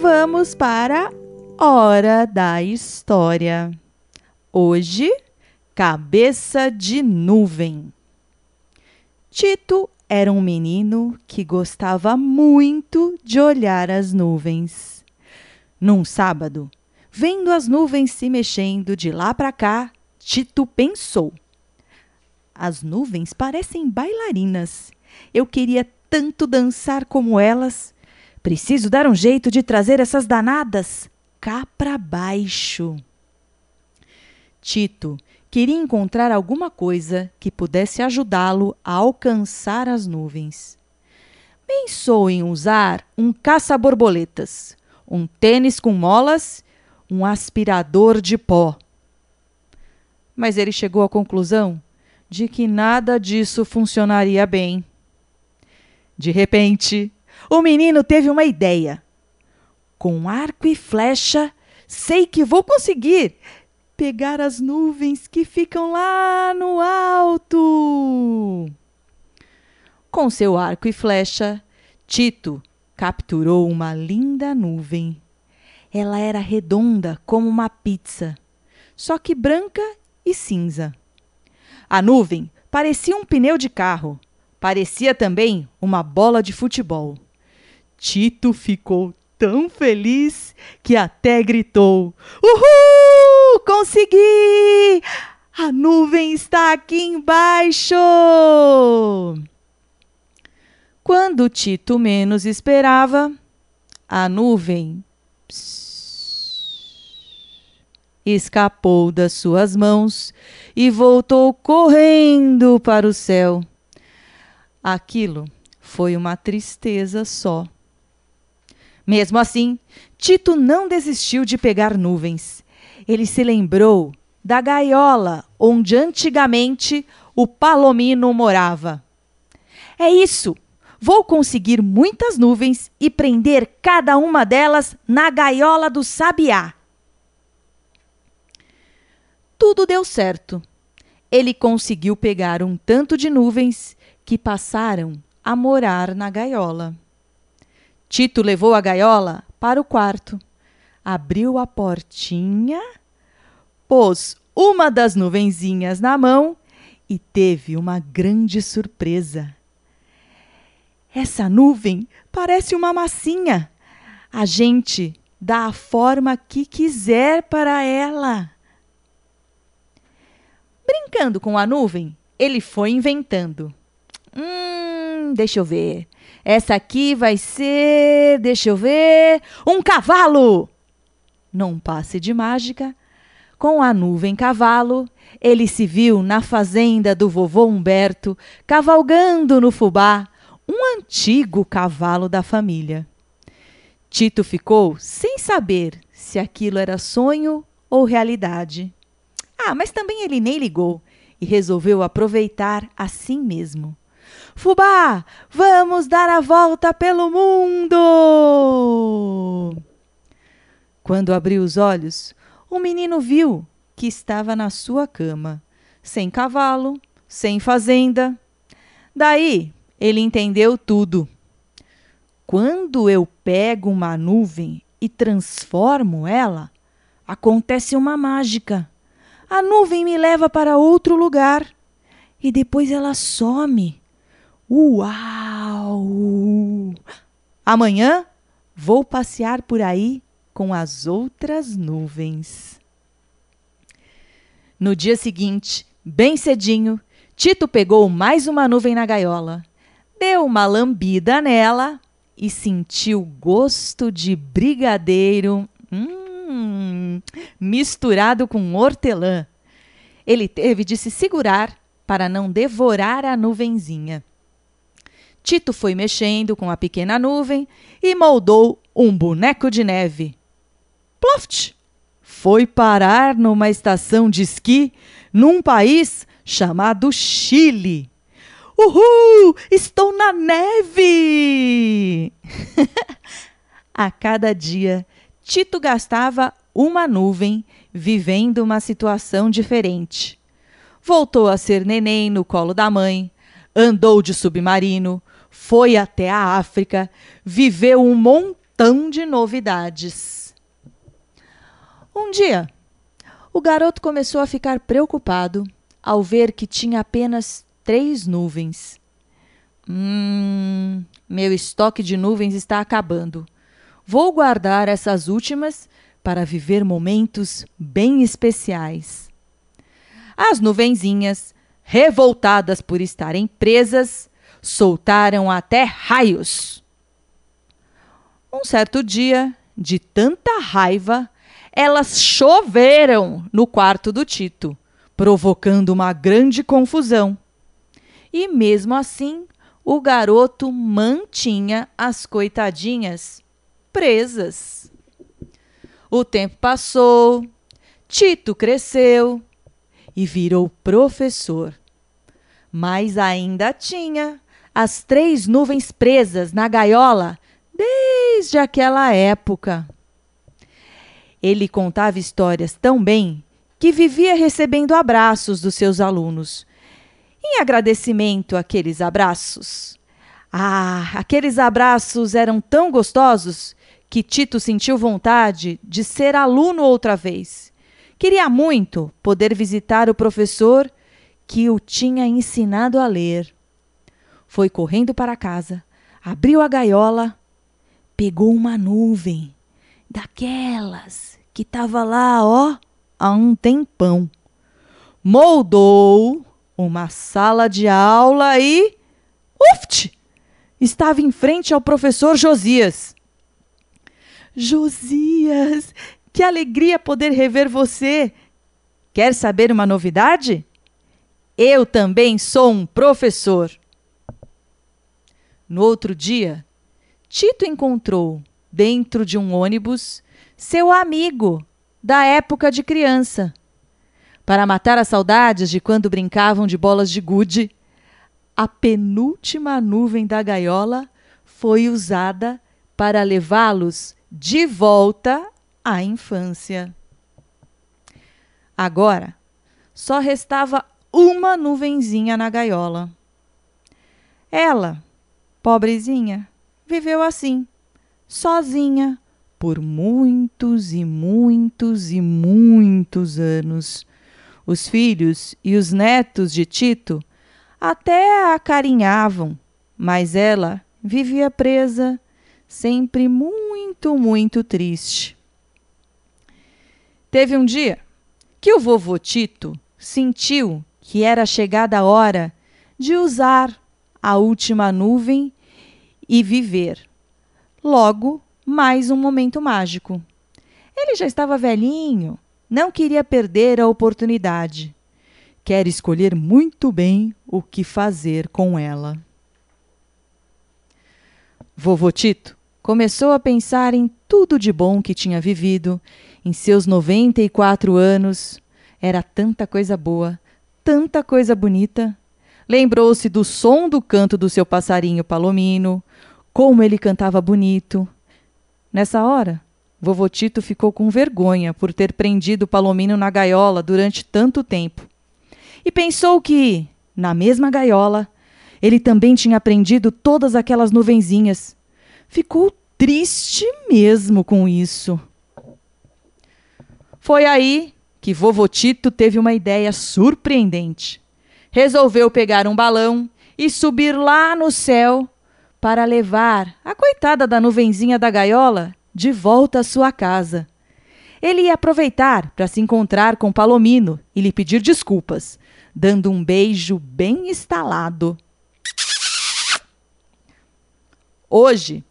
Vamos para Hora da História. Hoje, Cabeça de Nuvem. Tito era um menino que gostava muito de olhar as nuvens. Num sábado, vendo as nuvens se mexendo de lá para cá, Tito pensou: As nuvens parecem bailarinas. Eu queria tanto dançar como elas. Preciso dar um jeito de trazer essas danadas cá para baixo. Tito queria encontrar alguma coisa que pudesse ajudá-lo a alcançar as nuvens. Pensou em usar um caça-borboletas, um tênis com molas, um aspirador de pó. Mas ele chegou à conclusão de que nada disso funcionaria bem. De repente, o menino teve uma ideia. Com arco e flecha, sei que vou conseguir pegar as nuvens que ficam lá no alto. Com seu arco e flecha, Tito capturou uma linda nuvem. Ela era redonda como uma pizza, só que branca e cinza. A nuvem parecia um pneu de carro, parecia também uma bola de futebol. Tito ficou tão feliz que até gritou: Uhul! Consegui! A nuvem está aqui embaixo! Quando Tito menos esperava, a nuvem escapou das suas mãos e voltou correndo para o céu. Aquilo foi uma tristeza só. Mesmo assim, Tito não desistiu de pegar nuvens. Ele se lembrou da gaiola onde antigamente o Palomino morava. É isso! Vou conseguir muitas nuvens e prender cada uma delas na gaiola do sabiá. Tudo deu certo. Ele conseguiu pegar um tanto de nuvens que passaram a morar na gaiola. Tito levou a gaiola para o quarto, abriu a portinha, pôs uma das nuvenzinhas na mão e teve uma grande surpresa. Essa nuvem parece uma massinha. A gente dá a forma que quiser para ela. Brincando com a nuvem, ele foi inventando. Hum, deixa eu ver. Essa aqui vai ser, deixa eu ver, um cavalo. Num passe de mágica, com a nuvem cavalo, ele se viu na fazenda do vovô Humberto, cavalgando no fubá, um antigo cavalo da família. Tito ficou sem saber se aquilo era sonho ou realidade. Ah, mas também ele nem ligou e resolveu aproveitar assim mesmo. Fubá, vamos dar a volta pelo mundo! Quando abriu os olhos, o menino viu que estava na sua cama, sem cavalo, sem fazenda. Daí ele entendeu tudo. Quando eu pego uma nuvem e transformo ela, acontece uma mágica. A nuvem me leva para outro lugar e depois ela some. Uau! Amanhã vou passear por aí com as outras nuvens. No dia seguinte, bem cedinho, Tito pegou mais uma nuvem na gaiola, deu uma lambida nela e sentiu gosto de brigadeiro hum, misturado com hortelã. Ele teve de se segurar para não devorar a nuvenzinha. Tito foi mexendo com a pequena nuvem e moldou um boneco de neve. ploft! Foi parar numa estação de esqui num país chamado Chile. Uhul! Estou na neve! A cada dia, Tito gastava uma nuvem vivendo uma situação diferente. Voltou a ser neném no colo da mãe, andou de submarino, foi até a África, viveu um montão de novidades. Um dia, o garoto começou a ficar preocupado ao ver que tinha apenas três nuvens. Hum, meu estoque de nuvens está acabando. Vou guardar essas últimas para viver momentos bem especiais. As nuvenzinhas, revoltadas por estarem presas, soltaram até raios. Um certo dia, de tanta raiva, elas choveram no quarto do Tito, provocando uma grande confusão. E mesmo assim, o garoto mantinha as coitadinhas presas. O tempo passou, Tito cresceu e virou professor. Mas ainda tinha as três nuvens presas na gaiola desde aquela época. Ele contava histórias tão bem que vivia recebendo abraços dos seus alunos. Em agradecimento àqueles abraços. Ah, aqueles abraços eram tão gostosos que Tito sentiu vontade de ser aluno outra vez. Queria muito poder visitar o professor que o tinha ensinado a ler. Foi correndo para casa, abriu a gaiola, pegou uma nuvem, daquelas que estava lá, ó, há um tempão. Moldou uma sala de aula e. Uft! Estava em frente ao professor Josias. Josias, que alegria poder rever você! Quer saber uma novidade? Eu também sou um professor. No outro dia, Tito encontrou, dentro de um ônibus, seu amigo da época de criança. Para matar as saudades de quando brincavam de bolas de gude, a penúltima nuvem da gaiola foi usada para levá-los de volta à infância. Agora, só restava uma nuvenzinha na gaiola. Ela, pobrezinha, viveu assim, sozinha, por muitos e muitos e muitos anos. Os filhos e os netos de Tito até a acarinhavam, mas ela vivia presa sempre muito, muito triste. Teve um dia que o vovô Tito sentiu que era chegada a hora de usar a última nuvem e viver. Logo, mais um momento mágico. Ele já estava velhinho, não queria perder a oportunidade. Quer escolher muito bem o que fazer com ela. Vovô Tito começou a pensar em tudo de bom que tinha vivido em seus 94 anos. Era tanta coisa boa, tanta coisa bonita. Lembrou-se do som do canto do seu passarinho palomino, como ele cantava bonito. Nessa hora, vovô Tito ficou com vergonha por ter prendido o palomino na gaiola durante tanto tempo. E pensou que, na mesma gaiola, ele também tinha prendido todas aquelas nuvenzinhas ficou triste mesmo com isso. Foi aí que vovô Tito teve uma ideia surpreendente. Resolveu pegar um balão e subir lá no céu para levar a coitada da nuvenzinha da gaiola de volta à sua casa. Ele ia aproveitar para se encontrar com Palomino e lhe pedir desculpas, dando um beijo bem estalado. Hoje,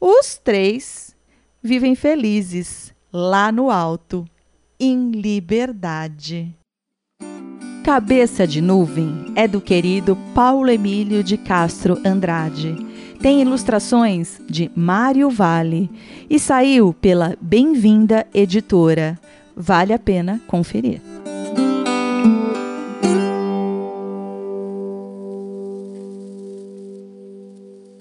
os três vivem felizes lá no alto, em liberdade. Cabeça de Nuvem é do querido Paulo Emílio de Castro Andrade. tem ilustrações de Mário Vale e saiu pela Bem-vinda Editora. Vale a pena conferir.